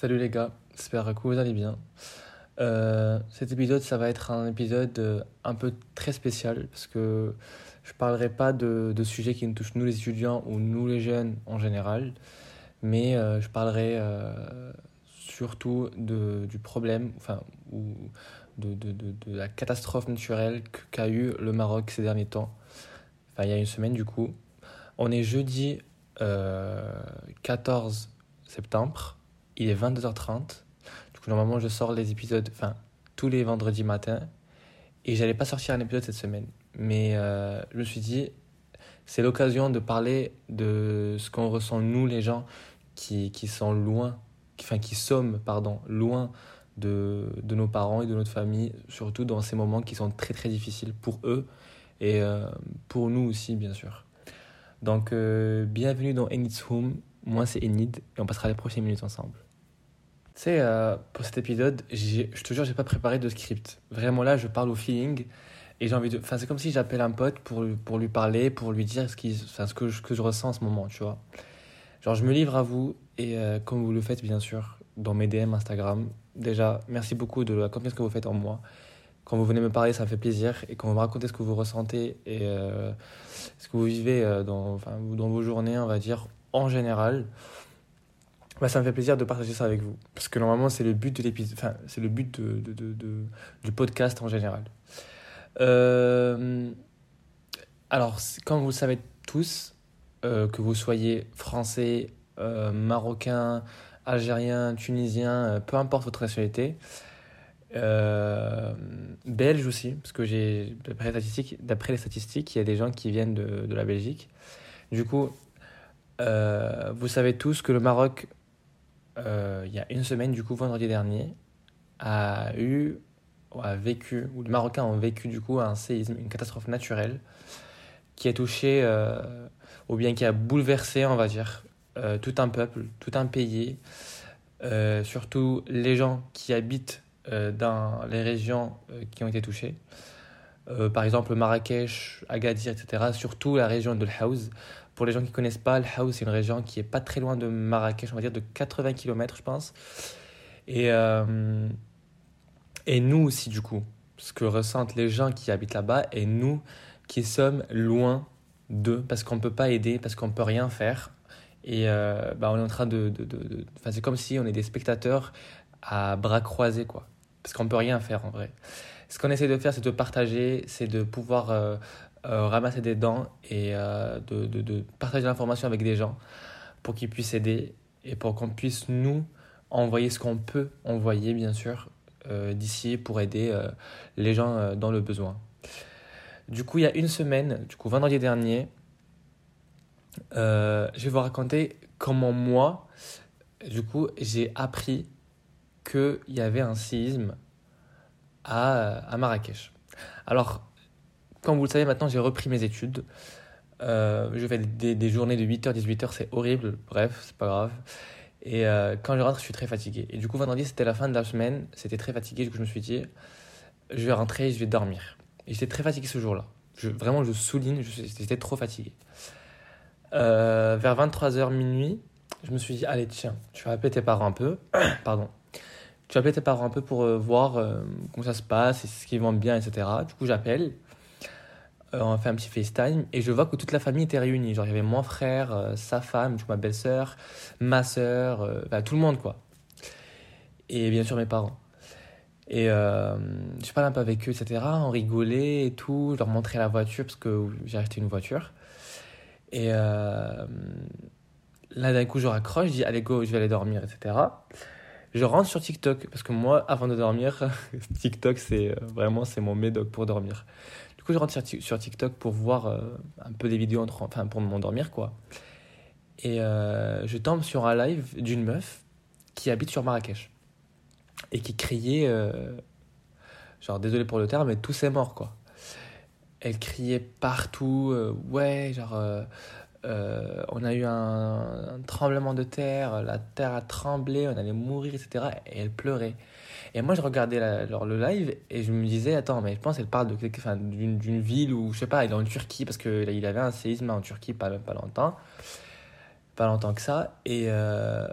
Salut les gars, j'espère que vous allez bien. Euh, cet épisode, ça va être un épisode euh, un peu très spécial parce que je parlerai pas de, de sujets qui nous touchent nous les étudiants ou nous les jeunes en général, mais euh, je parlerai surtout de, du problème, enfin, ou de, de, de, la catastrophe naturelle qu'a eu le Maroc ces derniers temps. Enfin, il y a une semaine du coup. On est jeudi euh, 14 septembre, il est 22h30. Du coup, normalement, je sors les épisodes, enfin, tous les vendredis matins. Et j'allais pas sortir un épisode cette semaine. Mais euh, je me suis dit, c'est l'occasion de parler de ce qu'on ressent, nous, les gens qui, qui sont loin, enfin, qui sommes, pardon, loin de, de nos parents et de notre famille, surtout dans ces moments qui sont très, très difficiles pour eux et euh, pour nous aussi, bien sûr. Donc, euh, bienvenue dans Enid's Home. Moi, c'est Enid et on passera les prochaines minutes ensemble. Euh, pour cet épisode, je te jure, j'ai pas préparé de script. Vraiment là, je parle au feeling et j'ai envie de. Enfin, c'est comme si j'appelle un pote pour, pour lui parler, pour lui dire ce, qui, enfin, ce que, je, que je ressens en ce moment, tu vois. Genre, je me livre à vous et euh, comme vous le faites, bien sûr, dans mes DM Instagram. Déjà, merci beaucoup de la confiance que vous faites en moi. Quand vous venez me parler, ça me fait plaisir. Et quand vous me racontez ce que vous ressentez et euh, ce que vous vivez dans, enfin, dans vos journées, on va dire, en général, bah, ça me fait plaisir de partager ça avec vous. Parce que normalement, c'est le but de l'épisode, enfin, c'est le but de, de- de- du podcast en général. Euh, alors, comme vous le savez tous, euh, que vous soyez français, euh, marocain, algérien, tunisien, peu importe votre nationalité, belge aussi, parce que j'ai, d'après les statistiques, d'après les statistiques, il y a des gens qui viennent de, la Belgique. Du coup, vous savez tous que le Maroc, euh, il y a une semaine, du coup, vendredi dernier, a eu, ou a vécu, ou les Marocains ont vécu, du coup, un séisme, une catastrophe naturelle qui a touché, euh, ou bien qui a bouleversé, on va dire, euh, tout un peuple, tout un pays, surtout les gens qui habitent dans les régions qui ont été touchées. Par exemple, Marrakech, Agadir, etc. Surtout la région de l'Haouz. Pour les gens qui ne connaissent pas, l'Haouz, c'est une région qui est pas très loin de Marrakech, on va dire de 80 km, je pense. Et, euh, et nous aussi, du coup, ce que ressentent les gens qui habitent là-bas et nous qui sommes loin d'eux, parce qu'on ne peut pas aider, parce qu'on ne peut rien faire. Et euh, bah, on est en train de. de, c'est comme si on est des spectateurs à bras croisés, quoi. Parce qu'on ne peut rien faire en vrai. Ce qu'on essaie de faire, c'est de partager, c'est de pouvoir euh, ramasser des dents et euh, de, de, partager l'information avec des gens pour qu'ils puissent aider et pour qu'on puisse, nous, envoyer ce qu'on peut envoyer, bien sûr, euh, d'ici pour aider euh, les gens euh, dans le besoin. Du coup, il y a une semaine, du coup, vendredi dernier, euh, je vais vous raconter comment moi, du coup, j'ai appris qu'il y avait un séisme à, à Marrakech. Alors, comme vous le savez, maintenant, j'ai repris mes études. Euh, je fais des, journées de 8h, 18h, c'est horrible. Bref, c'est pas grave. Et euh, quand je rentre, je suis très fatigué. Et du coup, vendredi, c'était la fin de la semaine. C'était très fatigué. Du coup, je me suis dit, je vais rentrer, je vais dormir. Et j'étais très fatigué ce jour-là. Vraiment, je souligne, j'étais trop fatigué. Euh, vers 23h minuit, je me suis dit, allez, tiens, tu vas appeler tes parents un peu. Pardon. Tu vas appeler tes parents un peu pour voir comment ça se passe, et ce qu'ils vont bien, etc. Du coup, j'appelle. Euh, on fait un petit FaceTime et je vois que toute la famille était réunie. Genre, il y avait mon frère, euh, sa femme, du ma belle-sœur, ma sœur, euh, tout le monde, quoi. Et bien sûr, mes parents. Et je parlais un peu avec eux, etc. On rigolait et tout. Je leur montrais la voiture parce que j'ai acheté une voiture. Et là, d'un coup, je raccroche, je dis allez, go, je vais aller dormir, etc. Je rentre sur TikTok parce que moi, avant de dormir, TikTok, c'est vraiment c'est mon médoc pour dormir. Coup, je rentre sur, Tik- sur TikTok pour voir euh, un peu des vidéos, enfin, pour m'endormir, quoi. Et euh, je tombe sur un live d'une meuf qui habite sur Marrakech et qui criait, euh, genre, désolé pour le terme, mais tous c'est mort, quoi. Elle criait partout, ouais, genre, on a eu un tremblement de terre, la terre a tremblé, on allait mourir, etc. Et elle pleurait. Et moi, je regardais la- le live et je me disais, attends, mais je pense qu'elle parle d'une ville où, je sais pas, elle est en Turquie, parce qu'il avait un séisme en Turquie pas, pas longtemps. Pas longtemps que ça. Et, euh,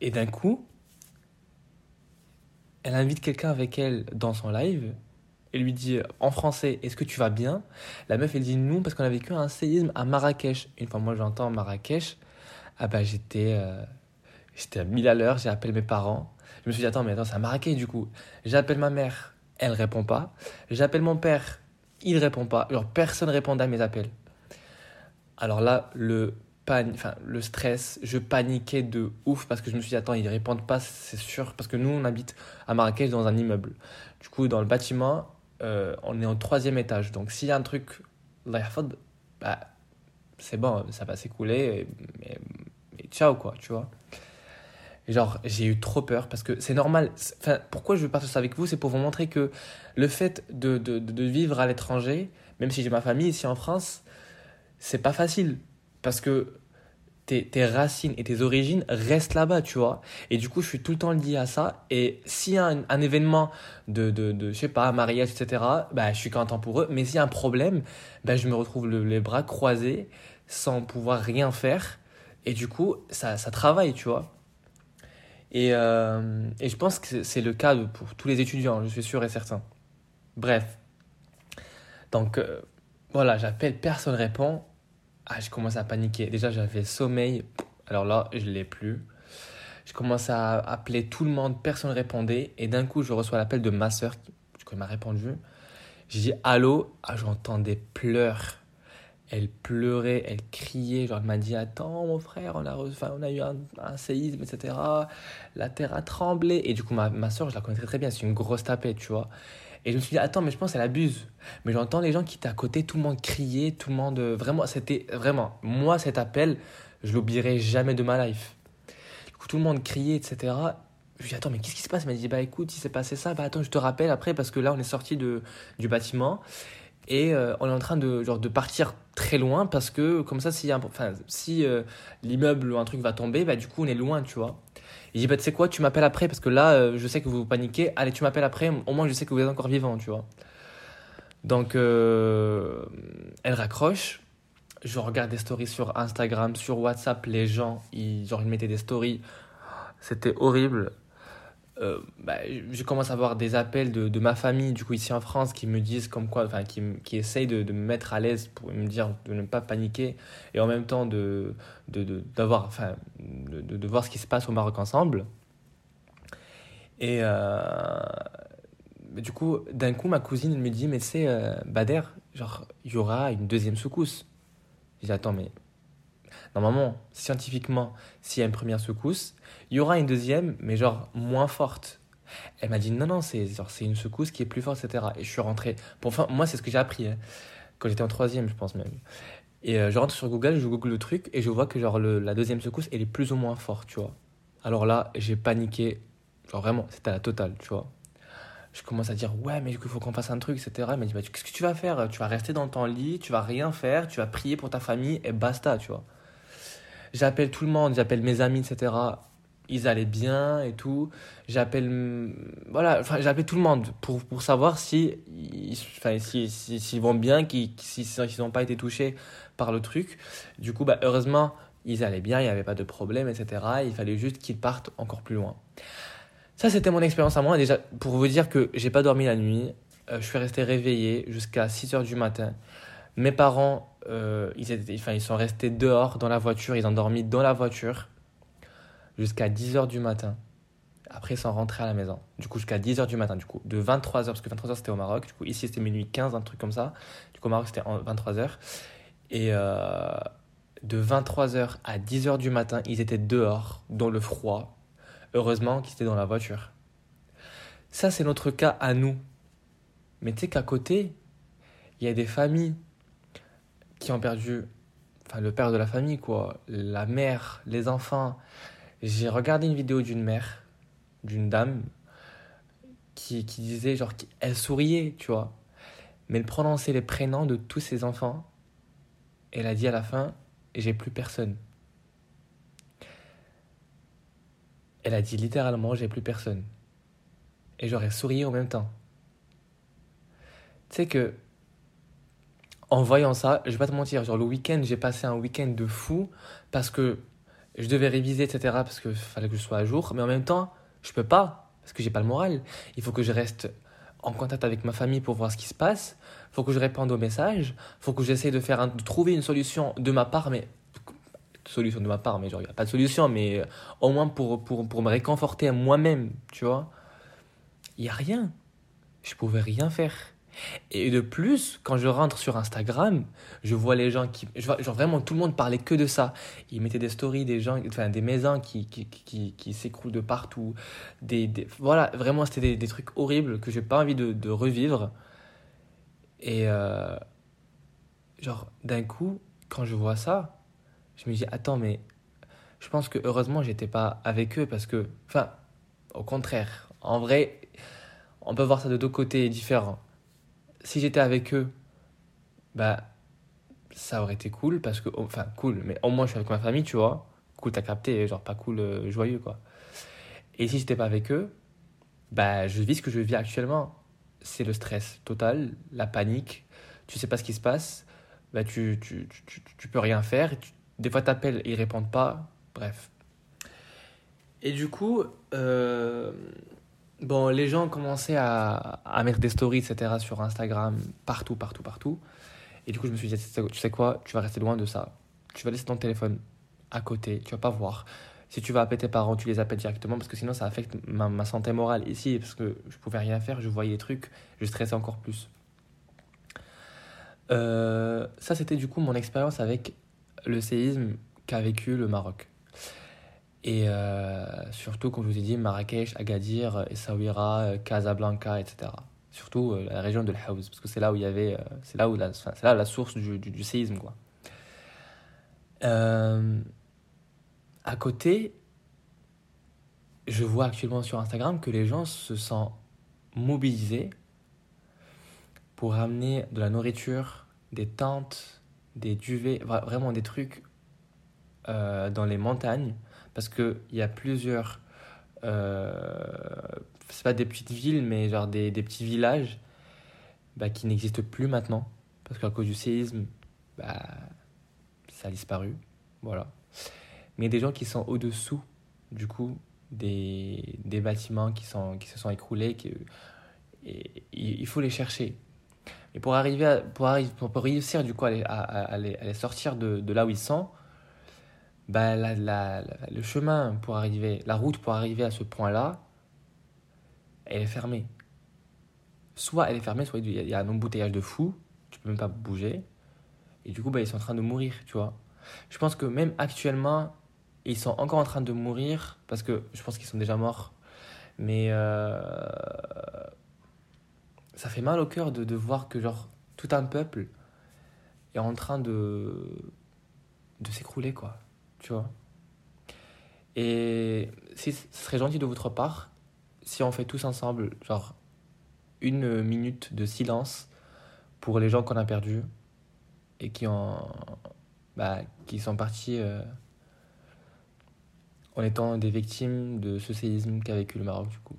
Et d'un coup, elle invite quelqu'un avec elle dans son live et lui dit en français Est-ce que tu vas bien? La meuf elle dit non parce qu'on a vécu un séisme à Marrakech. Une fois moi j'entends Marrakech, ah bah j'étais euh, j'étais à 1000 à l'heure, j'ai appelé mes parents. Je me suis dit attends mais attends c'est à Marrakech du coup. J'appelle ma mère, elle répond pas. J'appelle mon père, il répond pas. Alors personne répond à mes appels. Alors là le enfin, le stress, je paniquais de ouf parce que je me suis dit, attends, ils répondent pas, c'est sûr. Parce que nous, on habite à Marrakech dans un immeuble. Du coup, dans le bâtiment, euh, on est au troisième étage. Donc, s'il y a un truc, bah, c'est bon, ça va s'écouler. Mais, ciao, quoi, tu vois. Genre, j'ai eu trop peur parce que c'est normal. Enfin, pourquoi je veux partager ça avec vous? C'est pour vous montrer que le fait de, de, de vivre à l'étranger, même si j'ai ma famille ici en France, c'est pas facile parce que tes, tes, racines et tes origines restent là-bas, tu vois. Et du coup, je suis tout le temps lié à ça. Et s'il y a un, événement de, de, de, je sais pas, mariage, etc., bah, je suis content pour eux. Mais s'il y a un problème, bah, je me retrouve les bras croisés sans pouvoir rien faire. Et du coup, ça, ça travaille, tu vois. Et, euh, et je pense que c'est le cas pour tous les étudiants, je suis sûr et certain. Bref. Donc, euh, voilà, j'appelle, personne répond. Ah, je commence à paniquer. Déjà, j'avais sommeil. Alors là, je l'ai plus. Je commence à appeler tout le monde, personne ne répondait. Et d'un coup, je reçois l'appel de ma soeur qui m'a répondu. J'ai dit allô? Ah, j'entends des pleurs. Elle pleurait, elle criait. Genre, elle m'a dit Attends, mon frère, on a, on a eu un, séisme, etc. La terre a tremblé. Et du coup, ma, ma soeur, je la connais très, très bien. C'est une grosse tapette, tu vois. Et je me suis dit, attends, mais je pense qu'elle abuse. Mais j'entends les gens qui étaient à côté, tout le monde crier, tout le monde. Euh, vraiment, c'était. Vraiment, moi, cet appel, je l'oublierai jamais de ma life. Du coup, tout le monde criait, etc. Je me suis dit, attends, mais qu'est-ce qui se passe? Il m'a dit, bah écoute, il s'est passé ça, bah attends, je te rappelle après, parce que là, on est sorti du bâtiment. Et euh, on est en train de, genre, de partir très loin parce que comme ça, si, enfin, si euh, l'immeuble ou un truc va tomber, bah, du coup, on est loin, tu vois. Il dit, bah, tu sais quoi, tu m'appelles après parce que là, euh, je sais que vous paniquez. Allez, tu m'appelles après, au moins je sais que vous êtes encore vivant, tu vois. Donc, elle raccroche. Je regarde des stories sur Instagram, sur WhatsApp. Les gens, ils, genre, ils mettaient des stories. C'était horrible. Euh, bah, je commence à avoir des appels de, de, ma famille, du coup, ici en France, qui me disent comme quoi, enfin, qui, qui essayent de, me mettre à l'aise pour me dire de ne pas paniquer et en même temps de, d'avoir, enfin, de, de, voir ce qui se passe au Maroc ensemble. Et euh, du coup, d'un coup, ma cousine me dit, mais c'est euh, Bader, genre, il y aura une deuxième secousse. Je dis, attends, mais Normalement, scientifiquement, s'il y a une première secousse, il y aura une deuxième, mais genre moins forte. Elle m'a dit non, non, c'est une secousse qui est plus forte, etc. Et je suis rentré. Pour, enfin, moi, c'est ce que j'ai appris hein, quand j'étais en troisième, je pense même. Et euh, je rentre sur Google, je google le truc et je vois que genre la deuxième secousse, elle est plus ou moins forte, tu vois. Alors là, j'ai paniqué. Genre vraiment, c'était à la totale, tu vois. Je commence à dire ouais, mais il faut qu'on fasse un truc, etc. Elle m'a dit bah, qu'est-ce que tu vas faire? Tu vas rester dans ton lit, tu vas rien faire, tu vas prier pour ta famille et basta, tu vois. J'appelle tout le monde, j'appelle mes amis, etc. Ils allaient bien et tout. J'appelle, voilà, enfin, j'appelle tout le monde pour, pour savoir si, enfin, s'ils si, si, vont bien, s'ils n'ont pas été touchés par le truc. Du coup, bah, heureusement, ils allaient bien, il n'y avait pas de problème, etc. Il fallait juste qu'ils partent encore plus loin. Ça, c'était mon expérience à moi. Déjà, pour vous dire que j'ai pas dormi la nuit, euh, je suis resté réveillé jusqu'à 6 heures du matin. Mes parents, euh, ils, sont restés dehors dans la voiture, ils ont dormi dans la voiture jusqu'à 10h du matin. Après, ils sont rentrés à la maison. Du coup, jusqu'à 10h du matin, du coup, de 23h, parce que 23h c'était au Maroc. Ici c'était minuit 15, un truc comme ça. Du coup, au Maroc c'était 23h. Et euh, de 23h à 10h du matin, ils étaient dehors, dans le froid. Heureusement qu'ils étaient dans la voiture. Ça, c'est notre cas à nous. Mais tu sais qu'à côté, il y a des familles qui ont perdu enfin, le père de la famille, quoi, la mère, les enfants. J'ai regardé une vidéo d'une mère, d'une dame, qui, qui disait, genre, elle souriait, tu vois, mais elle prononçait les prénoms de tous ses enfants. Et elle a dit à la fin, j'ai plus personne. Elle a dit littéralement, j'ai plus personne. Et j'aurais souri en même temps. Tu sais que en voyant ça, je vais pas te mentir, genre le week-end, j'ai passé un week-end de fou parce que je devais réviser, etc. parce qu'il fallait que je sois à jour. Mais en même temps, je peux pas parce que j'ai pas le moral. Il faut que je reste en contact avec ma famille pour voir ce qui se passe. Il faut que je réponde aux messages. Il faut que j'essaie de de trouver une solution de ma part, mais solution de ma part, mais genre il n'y a pas de solution, mais euh, au moins pour, pour, pour me réconforter à moi-même, tu vois. Il n'y a rien. Je pouvais rien faire. Et de plus, quand je rentre sur Instagram, je vois les gens qui. Genre vraiment, tout le monde parlait que de ça. Ils mettaient des stories des gens, enfin des maisons qui, qui, qui, s'écroulent de partout. Des, voilà, vraiment, c'était des, trucs horribles que j'ai pas envie de, de revivre. Et. Euh, genre, d'un coup, quand je vois ça, je me dis, attends, mais. Je pense que heureusement, j'étais pas avec eux parce que. Enfin, au contraire. En vrai, on peut voir ça de deux côtés différents si j'étais avec eux, bah, ça aurait été cool parce que, enfin, cool, mais au moins je suis avec ma famille, tu vois. Cool, t'as capté, genre pas cool, euh, joyeux, quoi. Et si j'étais pas avec eux, bah, je vis ce que je vis actuellement. C'est le stress total, la panique, tu sais pas ce qui se passe, bah, tu, tu, tu, tu peux rien faire. des fois, t'appelles, ils répondent pas, bref. Et du coup, euh, Bon, les gens commencé à, à, mettre des stories, etc. sur Instagram, partout, partout, partout. Et du coup, je me suis dit, tu sais quoi, tu vas rester loin de ça. Tu vas laisser ton téléphone à côté, tu vas pas voir. Si tu vas appeler tes parents, tu les appelles directement parce que sinon ça affecte ma, ma santé morale ici parce que je pouvais rien faire, je voyais les trucs, je stressais encore plus. Euh, ça, c'était du coup mon expérience avec le séisme qu'a vécu le Maroc. Et euh, surtout, comme je vous ai dit, Marrakech, Agadir, Essaouira, euh, Casablanca, etc. Surtout euh, la région de l'Haouz, parce que c'est là où il y avait, c'est là où la, c'est là la source du, du, du séisme, quoi. à côté, je vois actuellement sur Instagram que les gens se sont mobilisés pour amener de la nourriture, des tentes, des duvets, vraiment des trucs dans les montagnes parce qu'il y a plusieurs. Euh, c'est pas des petites villes, mais genre des, des petits villages bah, qui n'existent plus maintenant. Parce qu'à cause du séisme, bah, ça a disparu. Voilà. Mais des gens qui sont au-dessous, du coup, des, des bâtiments qui, sont, qui se sont écroulés, qui, et, il faut les chercher. Et pour, arriver à, pour, pour, réussir, du coup, à, les, à sortir de là où ils sont, bah, la, la, le chemin pour arriver, la route pour arriver à ce point-là, elle est fermée. Soit elle est fermée, soit il y a un embouteillage de fou, tu peux même pas bouger. Et du coup, bah, ils sont en train de mourir, tu vois. Je pense que même actuellement, ils sont encore en train de mourir, parce que je pense qu'ils sont déjà morts. Mais euh, ça fait mal au cœur de, de voir que genre tout un peuple est en train de, de s'écrouler, quoi tu vois. Et si, ce serait gentil de votre part si on fait tous ensemble, genre, une minute de silence pour les gens qu'on a perdus et qui, ont, bah, qui sont partis euh, en étant des victimes de ce séisme qu'a vécu le Maroc, du coup.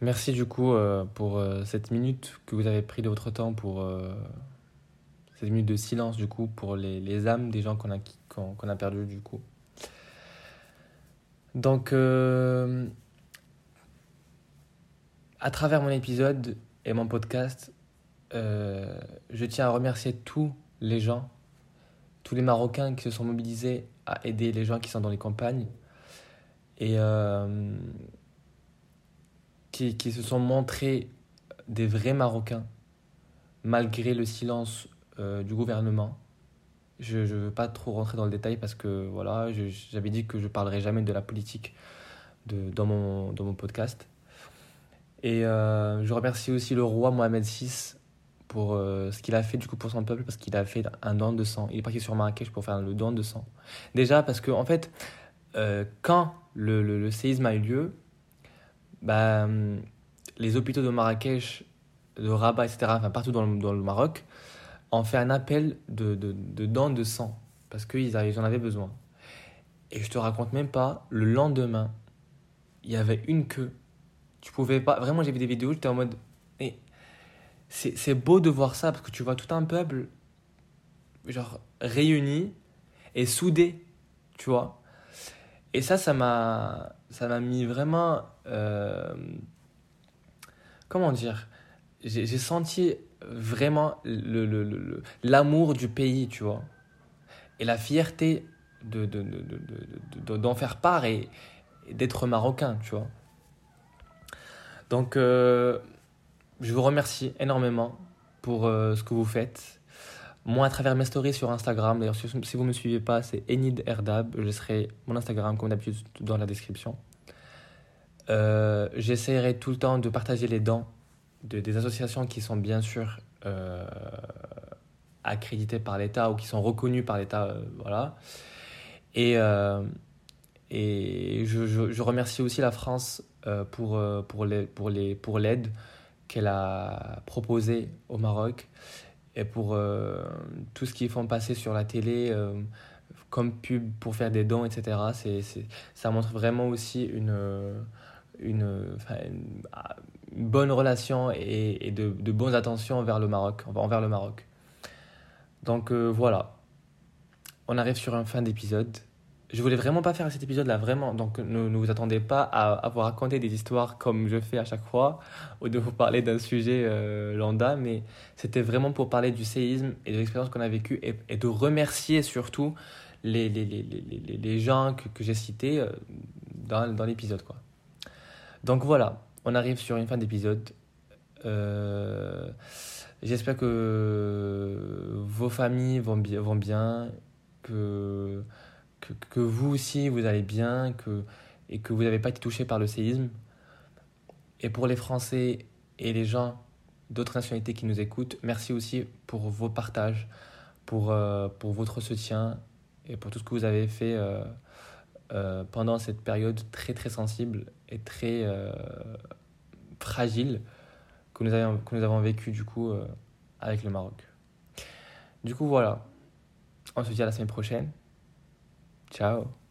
Merci du coup euh, pour euh, cette minute que vous avez pris de votre temps pour euh, cette minute de silence du coup pour les, les âmes des gens qu'on a, qu'on, qu'on a perdus du coup. Donc à travers mon épisode et mon podcast, je tiens à remercier tous les gens, tous les Marocains qui se sont mobilisés à aider les gens qui sont dans les campagnes et euh, qui, qui, se sont montrés des vrais Marocains malgré le silence euh, du gouvernement. Je ne veux pas trop rentrer dans le détail parce que voilà, j'avais dit que je parlerai jamais de la politique de, dans, mon, dans mon podcast. Et euh, je remercie aussi le roi Mohamed VI pour ce qu'il a fait du coup pour son peuple parce qu'il a fait un don de sang. Il est parti sur Marrakech pour faire le don de sang. Déjà parce que en fait, euh, quand le, le, séisme a eu lieu, bah, les hôpitaux de Marrakech, de Rabat, etc., enfin partout dans le, dans le Maroc, ont fait un appel de, de, de don de sang parce qu'ils ils en avaient besoin. Et je te raconte même pas, le lendemain, il y avait une queue. Tu pouvais pas. Vraiment, j'ai vu des vidéos, j'étais en mode. C'est beau de voir ça parce que tu vois tout un peuple, genre, réuni et soudé, tu vois. Et ça, ça m'a mis vraiment. Euh, comment dire J'ai senti vraiment l'amour du pays, tu vois. Et la fierté d'en de, de, de, faire part et, d'être marocain, tu vois. Donc, euh, je vous remercie énormément pour euh, ce que vous faites. Moi, à travers mes stories sur Instagram, d'ailleurs, si, vous ne me suivez pas, c'est Enid Erdab. Je laisserai mon Instagram, comme d'habitude, dans la description. Euh, j'essaierai tout le temps de partager les dons de, des associations qui sont bien sûr accréditées par l'État ou qui sont reconnues par l'État. voilà. Et et je, je, remercie aussi la France euh, pour, euh, pour, les, pour, pour l'aide qu'elle a proposée au Maroc et pour euh, tout ce qu'ils font passer sur la télé comme pub pour faire des dons, etc. C'est, c'est, ça montre vraiment aussi une, une, une, bonne relation et, et de, de, bonnes attentions envers le Maroc. Envers le Maroc. Donc voilà, on arrive sur un fin d'épisode. Je voulais vraiment pas faire cet épisode-là, vraiment. Donc ne, vous attendez pas à, vous raconter des histoires comme je fais à chaque fois, ou de vous parler d'un sujet euh, lambda, mais c'était vraiment pour parler du séisme et de l'expérience qu'on a vécue et, de remercier surtout les, les, les, les, les gens que, j'ai cités euh, dans, dans l'épisode. quoi. Donc voilà, on arrive sur une fin d'épisode. Euh, J'espère que vos familles vont vont bien que que, vous aussi, vous allez bien que, et que vous n'avez pas été touché par le séisme. Et pour les Français et les gens d'autres nationalités qui nous écoutent, merci aussi pour vos partages, pour, euh, pour votre soutien et pour tout ce que vous avez fait euh, euh, pendant cette période très très sensible et très fragile que nous, avons, que nous avons vécu du coup avec le Maroc. Du coup voilà, on se dit à la semaine prochaine. Ciao